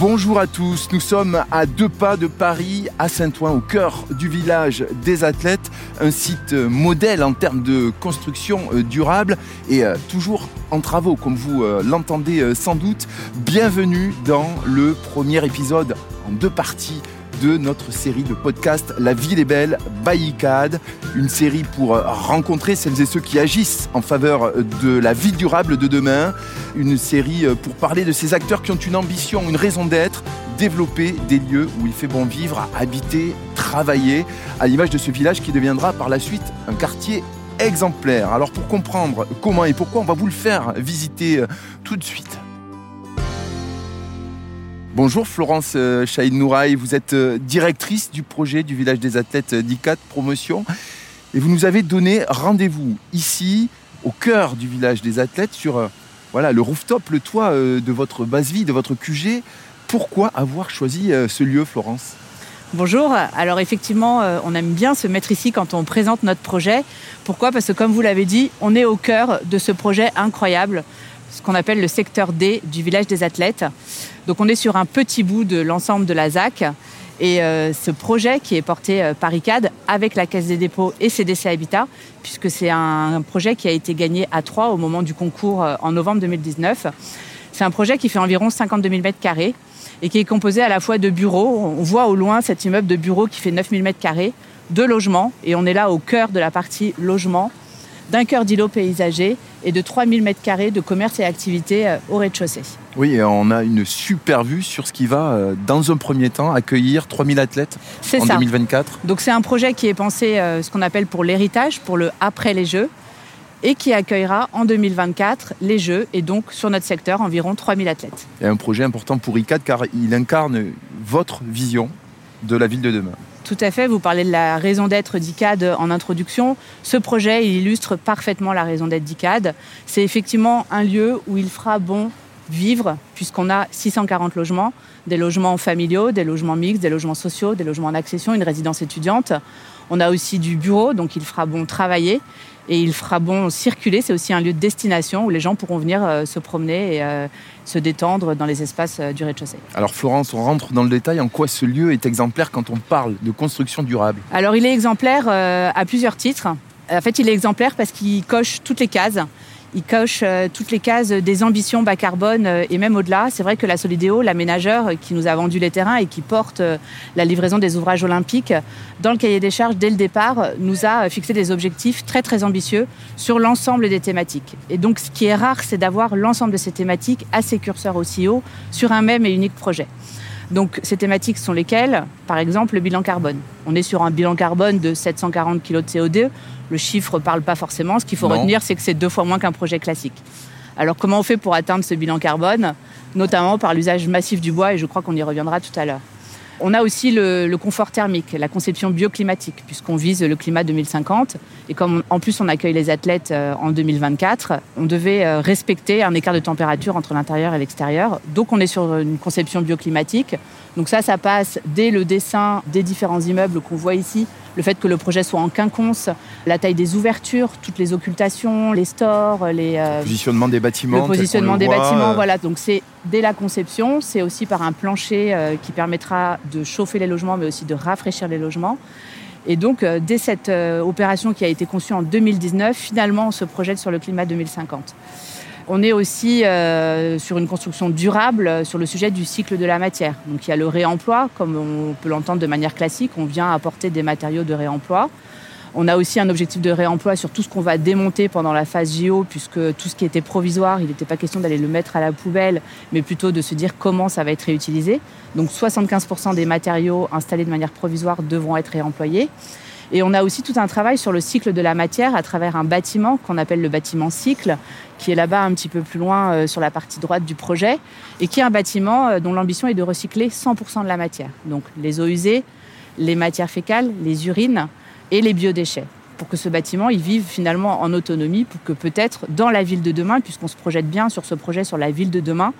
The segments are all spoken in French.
Bonjour à tous, nous sommes à deux pas de Paris, à Saint-Ouen, au cœur du village des athlètes, un site modèle en termes de construction euh, durable et euh, toujours en travaux, comme vous euh, l'entendez sans doute. Bienvenue dans le premier épisode en deux parties de notre série de podcast La ville est belle by une série pour rencontrer celles et ceux qui agissent en faveur de la vie durable de demain, une série pour parler de ces acteurs qui ont une ambition, une raison d'être, développer des lieux où il fait bon vivre, habiter, travailler, à l'image de ce village qui deviendra par la suite un quartier exemplaire. Alors pour comprendre comment et pourquoi, on va vous le faire visiter euh, tout de suite. Bonjour Florence euh, Chaïd Nouraï, vous êtes euh, directrice du projet du village des athlètes d'ICAT Promotion et vous nous avez donné rendez-vous ici, au cœur du village des athlètes, sur euh, voilà, le rooftop, le toit de votre base vie, de votre QG. Pourquoi avoir choisi ce lieu, Florence? Bonjour. Alors effectivement, on aime bien se mettre ici quand on présente notre projet. Pourquoi? Parce que comme vous l'avez dit, on est au cœur de ce projet incroyable ce qu'on appelle le secteur D du village des athlètes. Donc on est sur un petit bout de l'ensemble de la ZAC. Et euh, ce projet qui est porté euh, par ICAD avec la Caisse des dépôts et CDC Habitat, puisque c'est un projet qui a été gagné à trois au moment du concours euh, en novembre 2019. C'est un projet qui fait environ 52 000 mètres carrés et qui est composé à la fois de bureaux. On voit au loin cet immeuble de bureaux qui fait 9 000 mètres carrés, de logements, et on est là au cœur de la partie logement, d'un cœur d'îlot paysager et de 3000 m2 de commerce et activités euh, au rez-de-chaussée. Oui, et on a une super vue sur ce qui va, euh, dans un premier temps, accueillir 3000 athlètes en 2024. Donc c'est un projet qui est pensé, euh, ce qu'on appelle pour l'héritage, pour le après les Jeux, et qui accueillera en 2024 les Jeux, et donc sur notre secteur, environ 3000 athlètes. Et un projet important pour ICAD, car il incarne votre vision de la ville de demain. Tout à fait, vous parlez de la raison d'être d'ICAD en introduction. Ce projet, il illustre parfaitement la raison d'être d'ICAD. C'est effectivement un lieu où il fera bon vivre, puisqu'on a 640 logements, des logements familiaux, des logements mixtes, des logements sociaux, des logements en accession, une résidence étudiante. On a aussi du bureau, donc il fera bon travailler et il fera bon circuler. C'est aussi un lieu de destination où les gens pourront venir euh, se promener et euh, se détendre dans les espaces euh, du rez-de-chaussée. Alors Florence, on rentre dans le détail. En quoi ce lieu est exemplaire quand on parle de construction durable? Alors il est exemplaire à plusieurs titres. En fait, il est exemplaire parce qu'il coche toutes les cases il coche euh, toutes les cases des ambitions bas carbone euh, et même au-delà. C'est vrai que la Solidéo, l'aménageur qui nous a vendu les terrains et qui porte euh, la livraison des ouvrages olympiques, dans le cahier des charges dès le départ, nous a fixé des objectifs très très ambitieux sur l'ensemble des thématiques. Et donc ce qui est rare, c'est d'avoir l'ensemble de ces thématiques à ses curseurs aussi haut sur un même et unique projet. Donc ces thématiques sont lesquelles? Par exemple, le bilan carbone. On est sur un bilan carbone de 740 kg de CO2. Le chiffre ne parle pas forcément. Ce qu'il faut retenir, c'est que c'est deux fois moins qu'un projet classique. Alors comment on fait pour atteindre ce bilan carbone Notamment par l'usage massif du bois, et je crois qu'on y reviendra tout à l'heure. On a aussi le, confort thermique, la conception bioclimatique, puisqu'on vise le climat 2050. Et comme en plus on accueille les athlètes euh, en 2024, on devait euh, respecter un écart de température entre l'intérieur et l'extérieur. Donc on est sur une conception bioclimatique. Donc ça, ça passe dès le dessin des différents immeubles qu'on voit ici, le fait que le projet soit en quinconce, la taille des ouvertures, toutes les occultations, les stores, les euh, positionnement des bâtiments, le positionnement des bâtiments, voilà. Donc c'est dès la conception, c'est aussi par un plancher qui permettra de chauffer les logements, mais aussi de rafraîchir les logements. Et donc, euh, dès cette euh, opération qui a été conçue en 2019, finalement, on se projette sur le climat 2050. On est aussi euh, sur une construction durable sur le sujet du cycle de la matière. Donc, il y a le réemploi, comme on peut l'entendre de manière classique. On vient apporter des matériaux de réemploi. On a aussi un objectif de réemploi sur tout ce qu'on va démonter pendant la phase JO, puisque tout ce qui était provisoire, il n'était pas question d'aller le mettre à la poubelle, mais plutôt de se dire comment ça va être réutilisé. Donc 75% des matériaux installés de manière provisoire devront être réemployés. Et on a aussi tout un travail sur le cycle de la matière à travers un bâtiment qu'on appelle le bâtiment cycle, qui est là-bas un petit peu plus loin euh, sur la partie droite du projet, et qui est un bâtiment euh, dont l'ambition est de recycler 100% de la matière. Donc les eaux usées, les matières fécales, les urines, et les biodéchets pour que ce bâtiment il vive finalement en autonomie, pour que peut-être dans la ville de demain, puisqu'on se projette bien sur ce projet sur la ville de demain,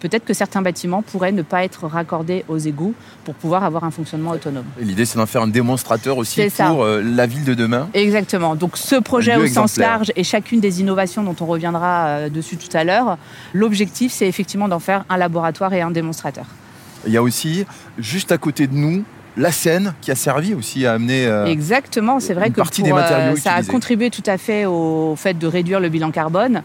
peut-être que certains bâtiments pourraient ne pas être raccordés aux égouts pour pouvoir avoir un fonctionnement autonome. L'idée, c'est d'en faire un démonstrateur aussi pour euh, la ville de demain. Exactement. Donc ce projet au sens large et chacune des innovations dont on reviendra euh, dessus tout à l'heure, l'objectif, c'est effectivement d'en faire un laboratoire et un démonstrateur. il y a aussi, juste à côté de nous, la Seine qui a servi aussi à amener euh, Exactement, c'est vrai que partie des matériaux ça a contribué tout à fait au fait de réduire le bilan carbone.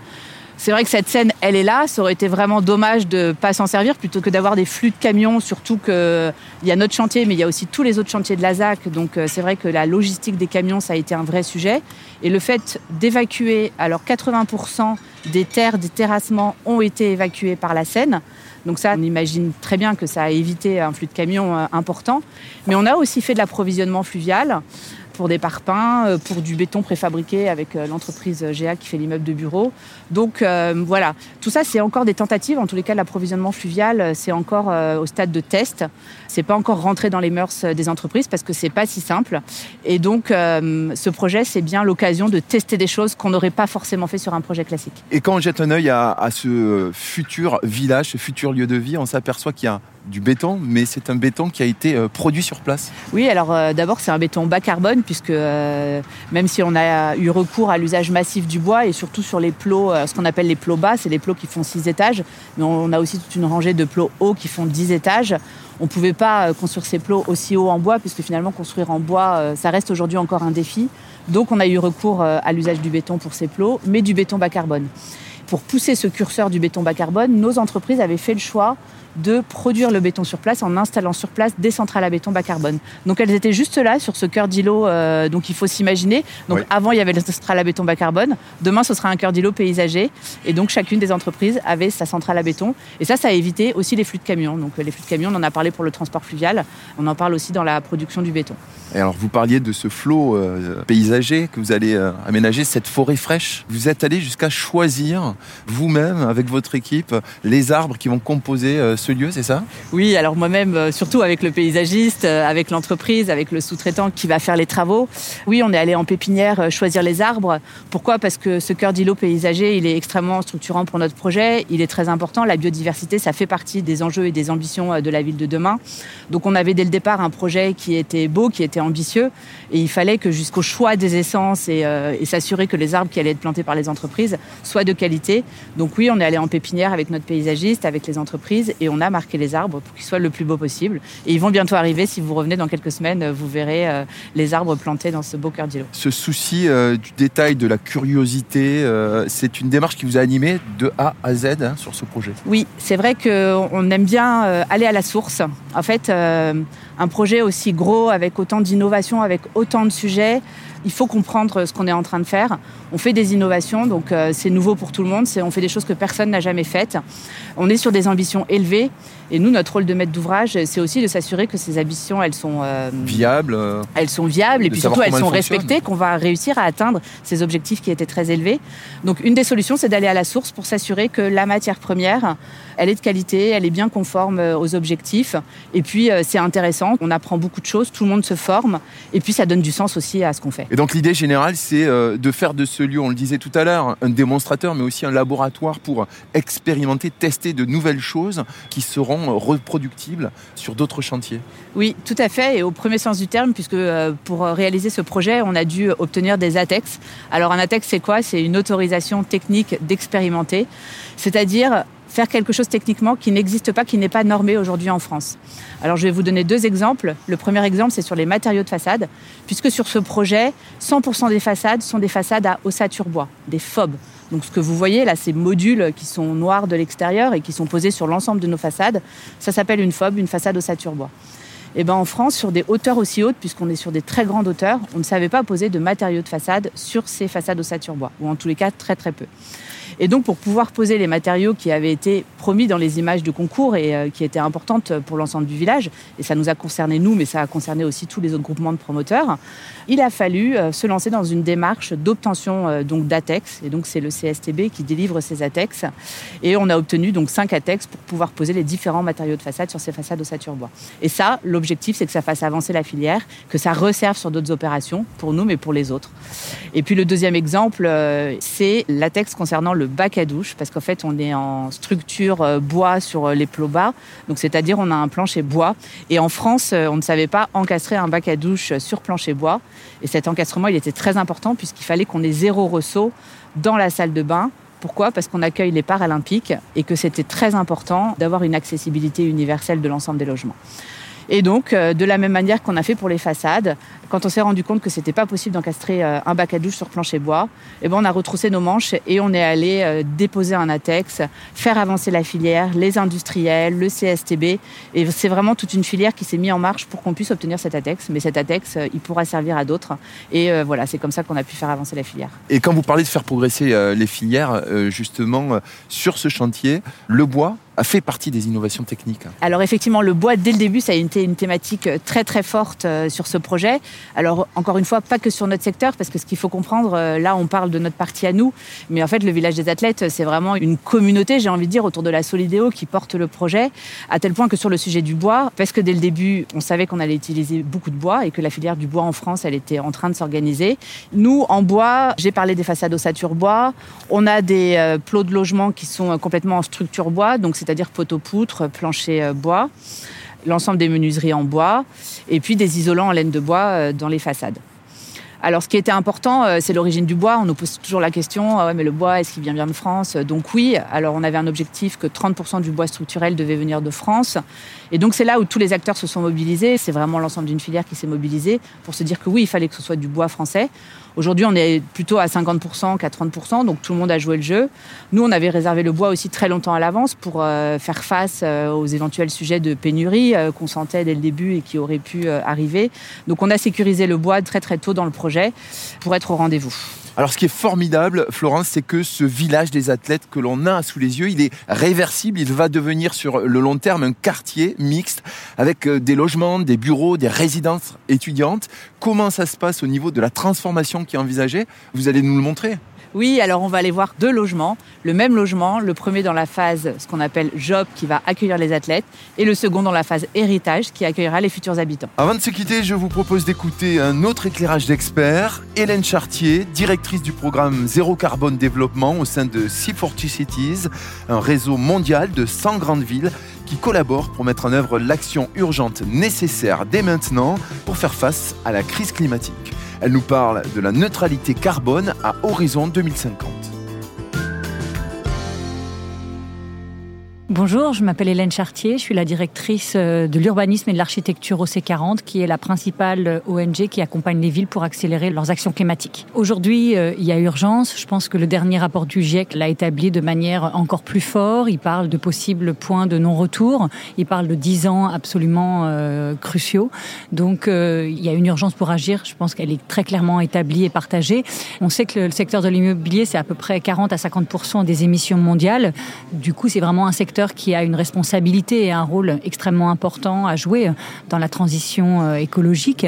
C'est vrai que cette scène, elle est là. Ça aurait été vraiment dommage de ne pas s'en servir plutôt que d'avoir des flux de camions, surtout qu'il y a notre chantier, mais il y a aussi tous les autres chantiers de la ZAC. Donc euh, c'est vrai que la logistique des camions, ça a été un vrai sujet. Et le fait d'évacuer, alors 80% des terres, des terrassements ont été évacués par la Seine. Donc ça, on imagine très bien que ça a évité un flux de camions euh, important. Mais on a aussi fait de l'approvisionnement fluvial pour des parpaings, euh, pour du béton préfabriqué avec euh, l'entreprise GA qui fait l'immeuble de bureau. Donc euh, voilà, tout ça c'est encore des tentatives. En tous les cas, l'approvisionnement fluvial c'est encore au stade de test. C'est pas encore rentré dans les mœurs des entreprises parce que c'est pas si simple. Et donc ce projet c'est bien l'occasion de tester des choses qu'on n'aurait pas forcément fait sur un projet classique. Et quand on jette un œil à, à ce futur village, ce futur lieu de vie, on s'aperçoit qu'il y a du béton, mais c'est un béton qui a été euh, produit sur place. Oui, alors euh, d'abord c'est un béton bas carbone, puisque euh, même si on a eu recours à l'usage massif du bois, et surtout sur les plots, ce qu'on appelle les plots bas, c'est les plots qui font 6 étages, mais on a aussi toute une rangée de plots hauts qui font 10 étages. On ne pouvait pas construire ces plots aussi hauts en bois, puisque finalement construire en bois, ça reste aujourd'hui encore un défi. Donc on a eu recours à l'usage du béton pour ces plots, mais du béton bas carbone. Pour pousser ce curseur du béton bas carbone, nos entreprises avaient fait le choix de produire le béton sur place en installant sur place des centrales à béton bas carbone. Donc elles étaient juste là sur ce cœur d'îlot. Euh, donc il faut s'imaginer. Donc avant il y avait les centrales à béton bas carbone. Demain ce sera un cœur d'îlot paysager. Et donc chacune des entreprises avait sa centrale à béton. Et ça, ça a évité aussi les flux de camions. Donc les flux de camions, on en a parlé pour le transport fluvial. On en parle aussi dans la production du béton. Et alors vous parliez de ce flot euh, paysager que vous allez euh, aménager, cette forêt fraîche. Vous êtes allé jusqu'à choisir vous-même avec votre équipe les arbres qui vont composer ce lieu, c'est ça? Oui, alors moi-même, euh, surtout avec le paysagiste, euh, avec l'entreprise, avec le sous-traitant qui va faire les travaux. Oui, on est allé en pépinière euh, choisir les arbres. Pourquoi? Parce que ce cœur d'îlot paysager, il est extrêmement structurant pour notre projet. Il est très important. La biodiversité, ça fait partie des enjeux et des ambitions de la ville de demain. Donc on avait dès le départ un projet qui était beau, qui était ambitieux. Et il fallait que jusqu'au choix des essences et s'assurer que les arbres qui allaient être plantés par les entreprises soient de qualité. Donc oui, on est allé en pépinière avec notre paysagiste, avec les entreprises, et on a marquer les arbres pour qu'ils soient le plus beau possible. Et ils vont bientôt arriver. Si vous revenez dans quelques semaines, vous verrez euh, les arbres plantés dans ce beau cœur d'îlot. Ce souci euh, du détail, de la curiosité, euh, c'est une démarche qui vous a animé de A à Z hein, sur ce projet? Oui, c'est vrai qu'on aime bien aller à la source. En fait, un projet aussi gros, avec autant d'innovations, avec autant de sujets, il faut comprendre ce qu'on est en train de faire. On fait des innovations, donc euh, c'est nouveau pour tout le monde. On fait des choses que personne n'a jamais faites. On est sur des ambitions élevées. Et nous, notre rôle de maître d'ouvrage, c'est aussi de s'assurer que ces ambitions, elles sont euh, viables. Elles sont viables et puis surtout elles sont respectées, qu'on va réussir à atteindre ces objectifs qui étaient très élevés. Donc une des solutions, c'est d'aller à la source pour s'assurer que la matière première, elle est de qualité, elle est bien conforme euh, aux objectifs. Et puis c'est intéressant, on apprend beaucoup de choses, tout le monde se forme. Et puis ça donne du sens aussi à ce qu'on fait. Et donc l'idée générale, c'est euh, de faire de ce lieu, on le disait tout à l'heure, un démonstrateur, mais aussi un laboratoire pour expérimenter, tester de nouvelles choses qui seront reproductibles sur d'autres chantiers. Oui, tout à fait, et au premier sens du terme, puisque euh, pour réaliser ce projet, on a dû obtenir des ATEX. Alors un ATEX, c'est quoi? C'est une autorisation technique d'expérimenter, c'est-à-dire faire quelque chose techniquement qui n'existe pas, qui n'est pas normé aujourd'hui en France. Alors je vais vous donner deux exemples. Le premier exemple, c'est sur les matériaux de façade, puisque sur ce projet, 100% des façades sont des façades à ossature bois, des FOB. Donc ce que vous voyez là, ces modules qui sont noirs de l'extérieur et qui sont posés sur l'ensemble de nos façades, ça s'appelle une FOB, une façade ossature bois. Et eh ben en France, sur des hauteurs aussi hautes, puisqu'on est sur des très grandes hauteurs, on ne savait pas poser de matériaux de façade sur ces façades ossature bois, ou en tous les cas très très peu. Et donc, pour pouvoir poser les matériaux qui avaient été promis dans les images de concours et euh, qui étaient importantes pour l'ensemble du village, et ça nous a concerné nous, mais ça a concerné aussi tous les autres groupements de promoteurs, il a fallu euh, se lancer dans une démarche d'obtention euh, donc d'ATEX. Et donc, c'est le CSTB qui délivre ces ATEX. Et on a obtenu donc 5 ATEX pour pouvoir poser les différents matériaux de façade sur ces façades ossature bois. Et ça, l'objectif, c'est que ça fasse avancer la filière, que ça resserve sur d'autres opérations, pour nous, mais pour les autres. Et puis, le deuxième exemple, c'est l'ATEX concernant le bac à douche, parce qu'en fait, on est en structure euh, bois sur euh, les plots bas. Donc, c'est-à-dire, on a un plancher bois. Et en France, euh, on ne savait pas encastrer un bac à douche sur plancher bois. Et cet encastrement, il était très important puisqu'il fallait qu'on ait zéro ressaut dans la salle de bain Pourquoi? Parce qu'on accueille les Paralympiques et que c'était très important d'avoir une accessibilité universelle de l'ensemble des logements. Et donc, euh, de la même manière qu'on a fait pour les façades, quand on s'est rendu compte que c'était pas possible d'encastrer euh, un bac à douche sur plancher bois, eh ben on a retroussé nos manches et on est allé euh, déposer un ATEX, faire avancer la filière, les industriels, le CSTB. Et c'est vraiment toute une filière qui s'est mise en marche pour qu'on puisse obtenir cet ATEX. Mais cet ATEX, il pourra servir à d'autres. Et voilà, c'est comme ça qu'on a pu faire avancer la filière. Et quand vous parlez de faire progresser les filières, justement, sur ce chantier, le bois a fait partie des innovations techniques. Alors effectivement, le bois, dès le début, ça a été une thématique euh, très très forte euh, sur ce projet. Alors encore une fois, pas que sur notre secteur, parce que ce qu'il faut comprendre, euh, là on parle de notre partie à nous, mais en fait le village des athlètes, c'est vraiment une communauté, j'ai envie de dire, autour de la Solidéo qui porte le projet, à tel point que sur le sujet du bois, parce que dès le début, on savait qu'on allait utiliser beaucoup de bois et que la filière du bois en France, elle était en train de s'organiser. Nous, en bois, j'ai parlé des façades ossature bois, on a des plots de logement qui sont complètement en structure bois, donc c'est-à-dire poteau-poutre, plancher euh, bois, l'ensemble des menuiseries en bois, et puis des isolants en laine de bois euh, dans les façades. Alors, ce qui était important, euh, c'est l'origine du bois. On nous pose toujours la question, ah mais le bois, est-ce qu'il vient bien de France? Donc oui. Alors, on avait un objectif que 30% du bois structurel devait venir de France. Et donc, c'est là où tous les acteurs se sont mobilisés. C'est vraiment l'ensemble d'une filière qui s'est mobilisée pour se dire que oui, il fallait que ce soit du bois français. Aujourd'hui, on est plutôt à 50% qu'à 30%, donc tout le monde a joué le jeu. Nous, on avait réservé le bois aussi très longtemps à l'avance pour euh, faire face euh, aux éventuels sujets de pénurie qu'on sentait dès le début et qui auraient pu arriver. Donc, on a sécurisé le bois très très tôt dans le projet pour être au rendez-vous. Alors ce qui est formidable, Florence, c'est que ce village des athlètes que l'on a sous les yeux, il est réversible, il va devenir sur le long terme un quartier mixte avec euh, des logements, des bureaux, des résidences étudiantes. Comment ça se passe au niveau de la transformation qui est envisagée Vous allez nous le montrer oui, alors on va aller voir deux logements. Le même logement, le premier dans la phase, ce qu'on appelle job, qui va accueillir les athlètes, et le second dans la phase héritage, qui accueillera les futurs habitants. Avant de se quitter, je vous propose d'écouter un autre éclairage d'experts. Hélène Chartier, directrice du programme Zéro Carbone Développement au sein de C40 Cities, un réseau mondial de 100 grandes villes collaborent pour mettre en œuvre l'action urgente nécessaire dès maintenant pour faire face à la crise climatique. Elle nous parle de la neutralité carbone à horizon 2050. Bonjour, je m'appelle Hélène Chartier, je suis la directrice euh, de l'urbanisme et de l'architecture au C40, qui est la principale euh, ONG qui accompagne les villes pour accélérer leurs actions climatiques. Aujourd'hui, euh, il y a urgence. Je pense que le dernier rapport du GIEC l'a établi de manière encore plus forte. Il parle de possibles points de non-retour. Il parle de 10 ans absolument cruciaux. Donc, il y a une urgence pour agir. Je pense qu'elle est très clairement établie et partagée. On sait que le secteur de l'immobilier, c'est à peu près 40 à 50% des émissions mondiales. Du coup, c'est vraiment un secteur qui a une responsabilité et un rôle extrêmement important à jouer dans la transition euh, écologique.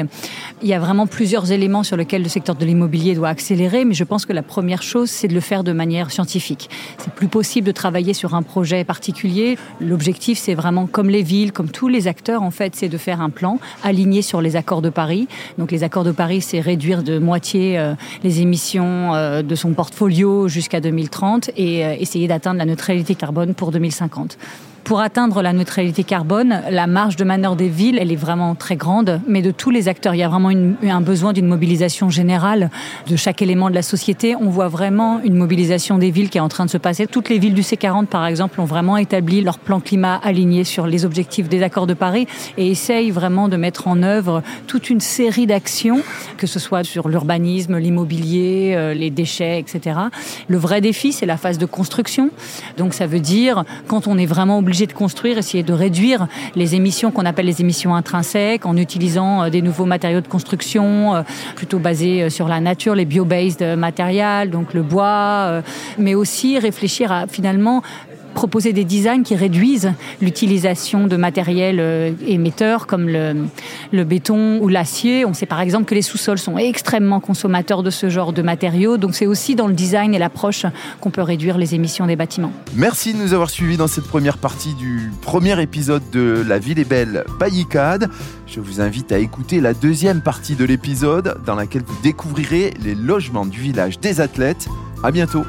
Il y a vraiment plusieurs éléments sur lesquels le secteur de l'immobilier doit accélérer, mais je pense que la première chose, c'est de le faire de manière scientifique. C'est plus possible de travailler sur un projet particulier. L'objectif, c'est vraiment comme les villes, comme tous les acteurs, en fait, c'est de faire un plan aligné sur les accords de Paris. Donc les accords de Paris, c'est réduire de moitié euh, les émissions euh, de son portfolio jusqu'à 2030 et essayer d'atteindre la neutralité carbone pour 2050. différentes. Pour atteindre la neutralité carbone, la marge de manœuvre des villes, elle est vraiment très grande, mais de tous les acteurs. Il y a vraiment un besoin d'une mobilisation générale de chaque élément de la société. On voit vraiment une mobilisation des villes qui est en train de se passer. Toutes les villes du C40, par exemple, ont vraiment établi leur plan climat aligné sur les objectifs des accords de Paris et essayent vraiment de mettre en œuvre toute une série d'actions, que ce soit sur l'urbanisme, l'immobilier, euh, les déchets, etc. Le vrai défi, c'est la phase de construction. Donc ça veut dire quand on est vraiment obligé de construire, essayer de réduire les émissions qu'on appelle les émissions intrinsèques en utilisant euh, des nouveaux matériaux de construction euh, plutôt basés euh, sur la nature, les bio-based matériaux, donc le bois, mais aussi réfléchir à finalement proposer des designs qui réduisent l'utilisation de matériels euh, émetteurs comme le, béton ou l'acier. On sait par exemple que les sous-sols sont extrêmement consommateurs de ce genre de matériaux. Donc c'est aussi dans le design et l'approche qu'on peut réduire les émissions des bâtiments. Merci de nous avoir suivis dans cette première partie du premier épisode de La ville est belle Paillicade. Je vous invite à écouter la deuxième partie de l'épisode dans laquelle vous découvrirez les logements du village des athlètes. À bientôt.